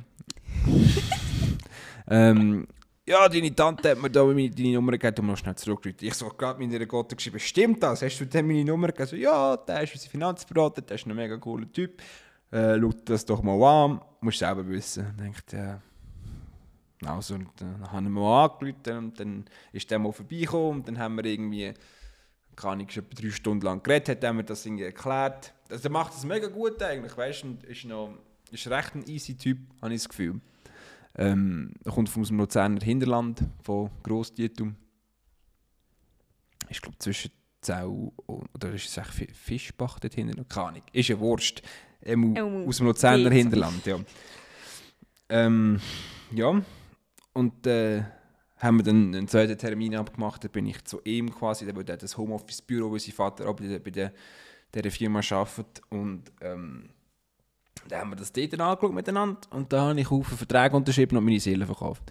*laughs* ähm, ja, deine Tante hat mir da meine, deine Nummer gegeben und noch schnell zurückgerufen. Ich so gerade mit ihrer Gotte geschrieben, stimmt das? Hast du dem meine Nummer gegeben? So, ja, der ist unser Finanzberater, der ist ein mega cooler Typ. Äh, schau das doch mal an, musst selber wissen. Dachte, ja. Also, und dann haben wir mal angerufen und dann ist der mal vorbeigekommen und dann haben wir irgendwie, keine Ahnung, etwa drei Stunden lang geredet, hat er mir das irgendwie erklärt. Also, der macht das mega gut eigentlich, weißt du, ist noch, ist recht ein easy Typ, habe ich das Gefühl. Ähm, er kommt aus dem Luzerner Hinterland, von Grosstietum. Ich glaube zwischen Zau und, oder ist es echt Fi- Fischbach dort hinten? Keine Ahnung. Ist ja Wurst. Ähm, Ähm, aus dem Luzerner. Hinterland, ja. Ähm, ja, und äh, haben wir dann einen zweiten Termin abgemacht, da bin ich zu ihm quasi, der hat das Homeoffice-Büro, wo sein Vater bei, der, bei der, dieser Firma arbeitet und ähm, da haben wir das dort angeschaut miteinander und da habe ich Haufen Verträge unterschrieben und meine Seele verkauft.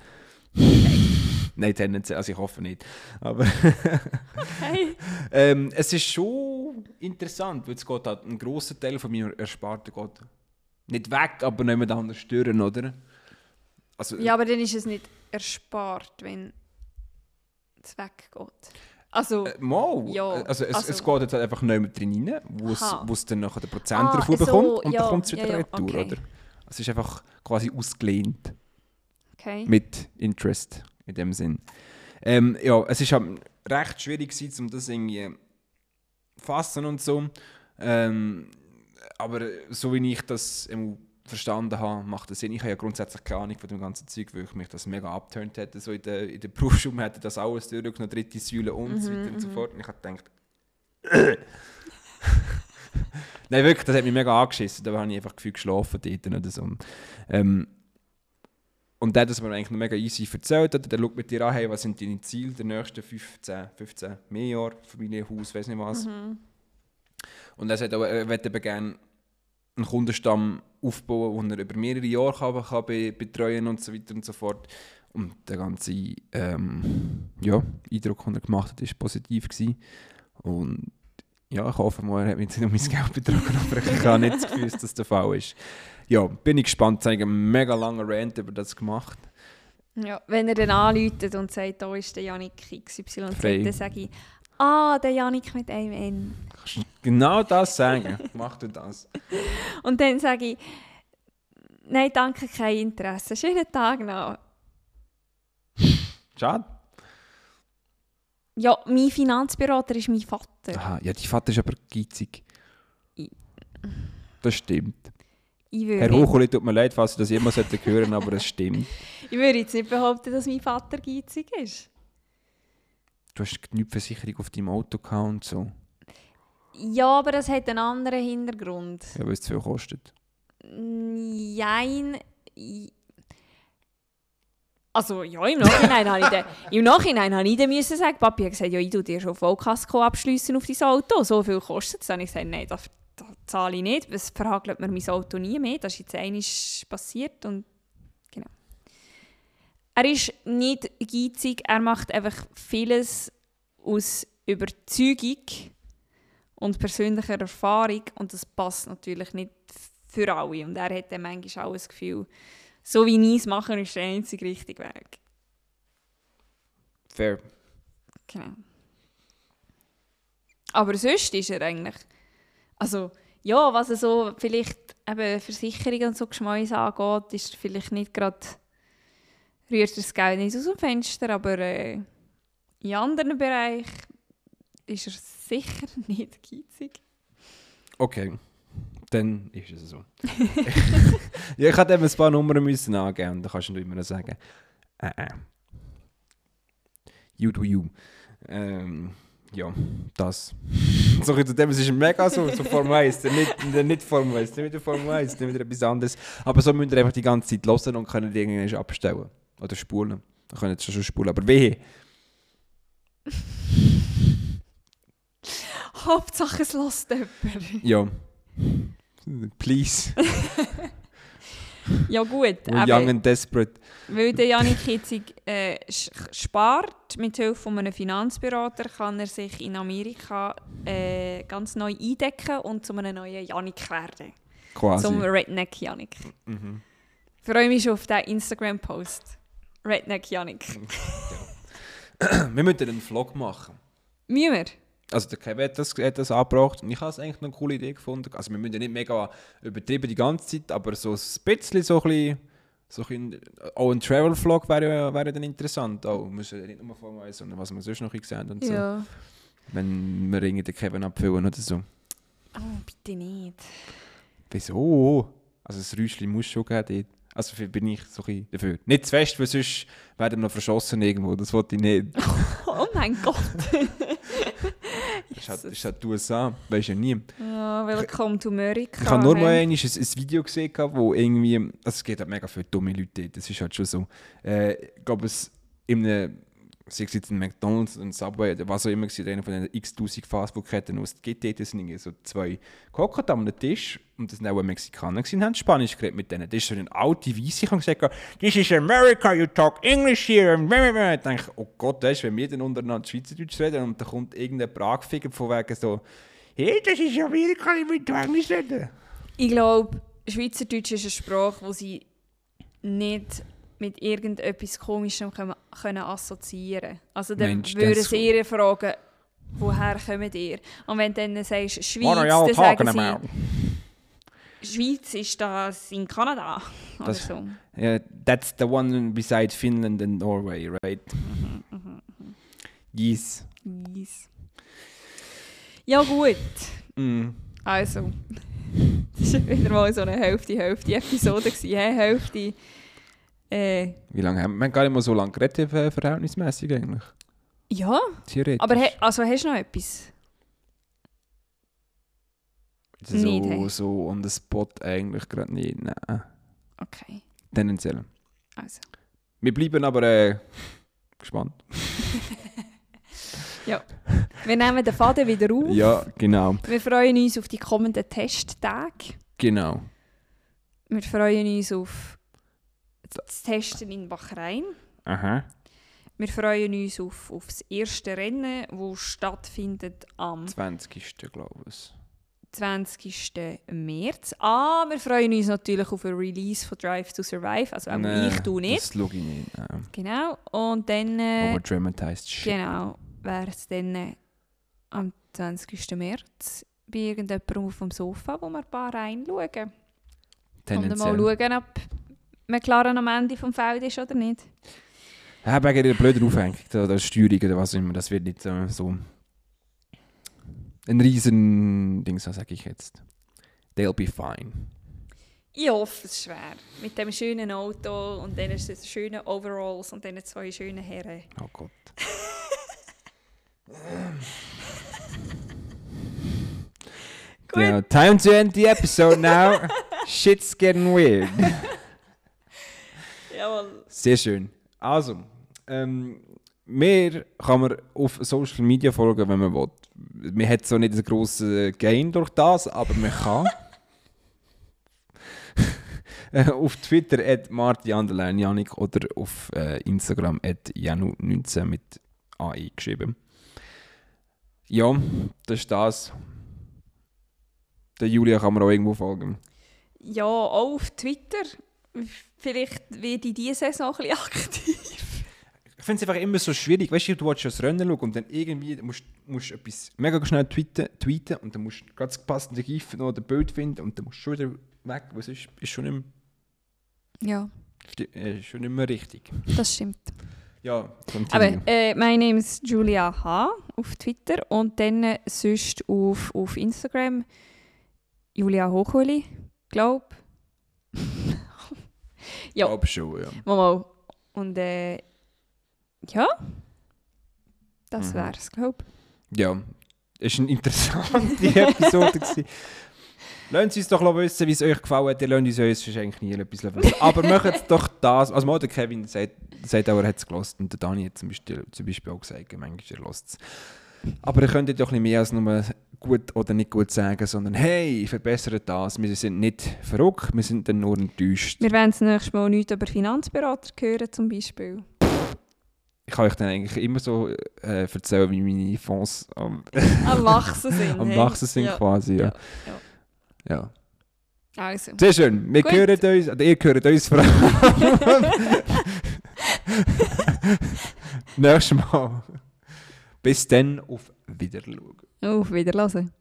Nein, tendenziell, also ich hoffe nicht. Aber okay. *laughs* ähm, es ist schon interessant, weil es geht halt, ein grosser Teil von meiner Ersparten geht nicht weg, aber nicht mehr anders stören, oder? Also, ja, aber dann ist es nicht erspart, wenn es weggeht. Also, äh, mal. Ja, also, es, also, es geht jetzt halt einfach nicht mehr drin rein, wo es dann nachher den Prozent ah, davon so, bekommt und ja, dann kommt es wieder ja, ja, retour, okay. oder? Es ist einfach quasi ausgelehnt. Okay. Mit Interest in dem Sinn. Ähm, ja, es ist halt recht schwierig gewesen, um das irgendwie fassen und so. Ähm, aber so wie ich das verstanden habe, macht das Sinn. Ich habe ja grundsätzlich keine Ahnung von dem ganzen Zeug, weil ich mich das mega abtönt hätte. So in der, in der Berufsschule hätte das alles durchgenommen, dritte Säule und mhm, so weiter und so mhm. fort. Und ich habe gedacht, *laughs* Nein, wirklich, das hat mich mega angeschissen. Da habe ich einfach gefühlt geschlafen dort oder so. Ähm, und der hat das mir eigentlich noch mega easy erzählt. Der schaut mit dir an, hey, was sind deine Ziele der nächsten 15, 15 mehr Jahre, Familie, Haus, weiß nicht was. Mhm. Und er sagt auch, er möchte gerne einen Kundenstamm aufbauen, den er über mehrere Jahre kann, kann betreuen und so weiter und so fort. Und der ganze ähm, ja, Eindruck, den er gemacht hat, war positiv. Gewesen. Und ja, ich hoffe mal, er hat mich nicht um mein *laughs* Geld betrogen, aber ich habe nicht das Gefühl, dass das der Fall ist. Ja, bin ich gespannt. Ich habe einen mega langen Rant über das gemacht. Ja, wenn er dann anläutet und sagt, da ist der Janik XYZ, dann sage ich, ah, der Janik mit einem N. Genau das sagen? *laughs* Mach du das. Und dann sage ich, nein, danke, kein Interesse. Schönen Tag noch. Schade. Ja, mein Finanzberater ist mein Vater. Aha, ja, dein Vater ist aber geizig. Das stimmt. Herr Hochuli, tut mir leid, falls Sie das jemals hören aber es stimmt. *laughs* ich würde jetzt nicht behaupten, dass mein Vater geizig ist. Du hast genügend Versicherung auf deinem Auto und so. Ja, aber das hat einen anderen Hintergrund. Ja, weil es zu viel kostet. Nein. Also ja, im Nachhinein habe ich dann, *laughs* im Nachhinein habe ich dann müssen sagen, Papi hat gesagt, ja, ich tue dir schon Vollkasko abschließen auf dein Auto, so viel kostet es. Dann habe ich gesagt, nein, das, das zahle ich nicht, es verhagelt mir mein Auto nie mehr, das ist jetzt einmal passiert und genau. Er ist nicht geizig, er macht einfach vieles aus Überzeugung und persönlicher Erfahrung und das passt natürlich nicht für alle und er hat dann manchmal auch das Gefühl, so wie ich es mache, ist der einzige richtige Weg. Fair. Genau. Aber sonst ist er eigentlich, also ja, was er so vielleicht eben Versicherungen und so Geschmäuse angeht, ist vielleicht nicht gerade, rührt das Geld nicht aus dem Fenster, aber äh, in anderen Bereichen ist er sicher *laughs* nicht geizig. Okay dann ist es so. *laughs* ja, ich hätte eben ein paar Nummern müssen angeben und dann kannst du immer sagen, äh, äh. You do you. Ähm, ja, das. so zu dem, es ist mega so, so Form 1, nicht, nicht Form 1, nicht wieder Form 1, nicht wieder etwas anderes. Aber so müsst ihr einfach die ganze Zeit hören und können die irgendwie abstellen. Oder spulen. Dann können jetzt schon spulen, aber wehe. Hauptsache es lässt jemand. Ja. Please. ja gut. young and desperate. Weil der Janik Hitzig äh, spart, mit Hilfe von einem Finanzberater kann er sich in Amerika äh, ganz neu eindecken und zu einem neuen Janik werden. Quasi. Zum Redneck Janik. Mhm. Freue mich schon auf diesen Instagram-Post. Redneck Janik. Ja. *clears throat* wir müssen einen Vlog machen. Müssen wir? Also der Kevin hat das, hat das angebracht und ich habe es eigentlich eine coole Idee gefunden. Also wir müssen ja nicht mega übertrieben die ganze Zeit, aber so ein bisschen so ein bisschen, so ein, auch ein Travel-Vlog wäre, wäre dann interessant. Auch, wir müssen nicht nur Formel 1, sondern was wir sonst noch gesehen und so. Ja. Wenn wir irgendwie den Kevin abfüllen oder so. Oh, bitte nicht. Wieso? Also das Räuschchen muss schon geben dort. Also bin ich so ein dafür. Nicht zu fest, weil sonst werden wir noch verschossen irgendwo. Das wollte ich nicht. *laughs* oh mein Gott. *laughs* das ist halt, ist halt die USA, weißt du ja nie. Ja, willkommen to America. Ich habe nur mal ein, ein, ein Video gesehen, wo irgendwie, also es geht halt mega viele dumme Leute dort, das ist halt schon so. Äh, ich glaube, es in einem sei es jetzt ein McDonalds, ein Subway oder was auch immer, einer von den x-tausend Fastfood-Ketten, die es gibt, dort sind so zwei gehockt am Tisch und das waren auch Mexikaner und haben Spanisch geredet mit denen. Das ist so eine alte Weisse, ich habe gesagt, «This is America, you talk English here!» und ich denke, oh Gott, weißt, wenn wir dann untereinander Schweizerdeutsch reden und da kommt irgendein Pragfiger von wegen so «Hey, das ist Amerika, ich will Englisch reden!» Ich glaube, Schweizerdeutsch ist eine Sprache, wo sie nicht mit irgendetwas Komischem können, können assoziieren Also dann Mensch, würden sie ihre fragen, woher kommt ihr? Und wenn du dann sagst, Schweiz, dann sagen sie, Schweiz ist das in Kanada oder das, so. Yeah, that's the one beside Finland and Norway, right? Mhm, mhm, mhm. Yes. Yes. Ja gut. Mm. Also, *laughs* das war wieder mal so eine Hälfte-Hälfte-Episode. Hälfte äh, Wie lange haben wir? Wir haben gar nicht mal so lange geredet, äh, verhältnismäßig eigentlich. Ja, Theoretisch. aber he, also hast du noch etwas? So, nicht, hey. so on the spot eigentlich gerade nicht, nein. Okay. Tendenziell. Also. Wir bleiben aber äh, gespannt. *laughs* ja. Wir nehmen den Faden wieder auf. Ja, genau. Wir freuen uns auf die kommenden Testtage. Genau. Wir freuen uns auf das Testen in Bahrain. Aha. Wir freuen uns auf, auf das erste Rennen, das stattfindet am 20. glaube ich. 20. März. Ah, wir freuen uns natürlich auf ein Release von Drive to Survive. Also auch nee, ich, du nicht. Das schaue ich nicht. Ja. Genau. Und dann... Äh, Overdramatized shit. Genau. Wäre es dann äh, am 20. März bei irgendjemandem auf dem Sofa, wo wir ein paar reinschauen. Und mal schauen, ob McLaren am Ende vom Feld ist oder nicht. Ja, wegen der blöden Aufhängung oder Steuerung oder was immer. Das wird nicht äh, so ein riesen Ding, so sage ich jetzt. They'll be fine. Ich hoffe, es ist schwer. Mit dem schönen Auto und dann ist es schöne Overalls und dann zwei schönen Herren. Oh Gott. *laughs* yeah, time to end the episode now. *laughs* Shit's getting weird. Jawohl. Sehr schön. Also, ähm, mehr kann man auf Social Media folgen, wenn man will. Man hat so nicht einen grossen Gain durch das, aber man kann. *laughs* auf Twitter at Marti Janik oder auf äh, Instagram at Janu19 mit AI geschrieben. Ja, das ist das. Der Julia kann man auch irgendwo folgen. Ja, auch auf Twitter vielleicht werde ich diese Saison ein bisschen aktiv. Ich finde es einfach immer so schwierig. Weißt du, du willst das Rennen schauen und dann irgendwie musst du etwas mega schnell tweeten, tweeten und dann musst du ganz passende GIF oder Bild finden und dann musst du schon wieder weg. Was ist, ist schon nicht Ja. Ist schon nicht mehr richtig. Das stimmt. Ja, continue. Aber äh, mein Name ist Julia H. auf Twitter und dann äh, sonst auf, auf Instagram Julia Hochuli, glaube ja. glaube schon, ja. Mal, Und äh, ja, das mhm. wäre es, glaube ich. Ja, es war eine interessante *laughs* Episode. Lasst uns doch wissen, wie es euch gefallen hat. Ihr lasst uns wahrscheinlich nie etwas wissen. *laughs* Aber macht doch das. Also mal der Kevin sagt, sagt auch, er hat es gelost. Und der Dani hat zum Beispiel, zum Beispiel auch gesagt, manchmal er lost es. Aber ihr könntet doch ein bisschen mehr als nur gut oder nicht gut sagen, sondern hey, verbessert das. Wir sind nicht verrückt, wir sind dann nur enttäuscht. Wir werden das nächste Mal nichts über Finanzberater hören zum Beispiel. Ich kann euch dann eigentlich immer so äh, erzählen, wie meine Fonds am, am *laughs* Wachsen sind. am Wachsen sind ja. quasi, ja. ja. ja. Also. Sehr schön. Wir Gut. hören uns, oder ihr hört uns vor allem. *laughs* *laughs* Nächstes Mal. Bis dann, auf Wiedersehen. Auf Wiedersehen.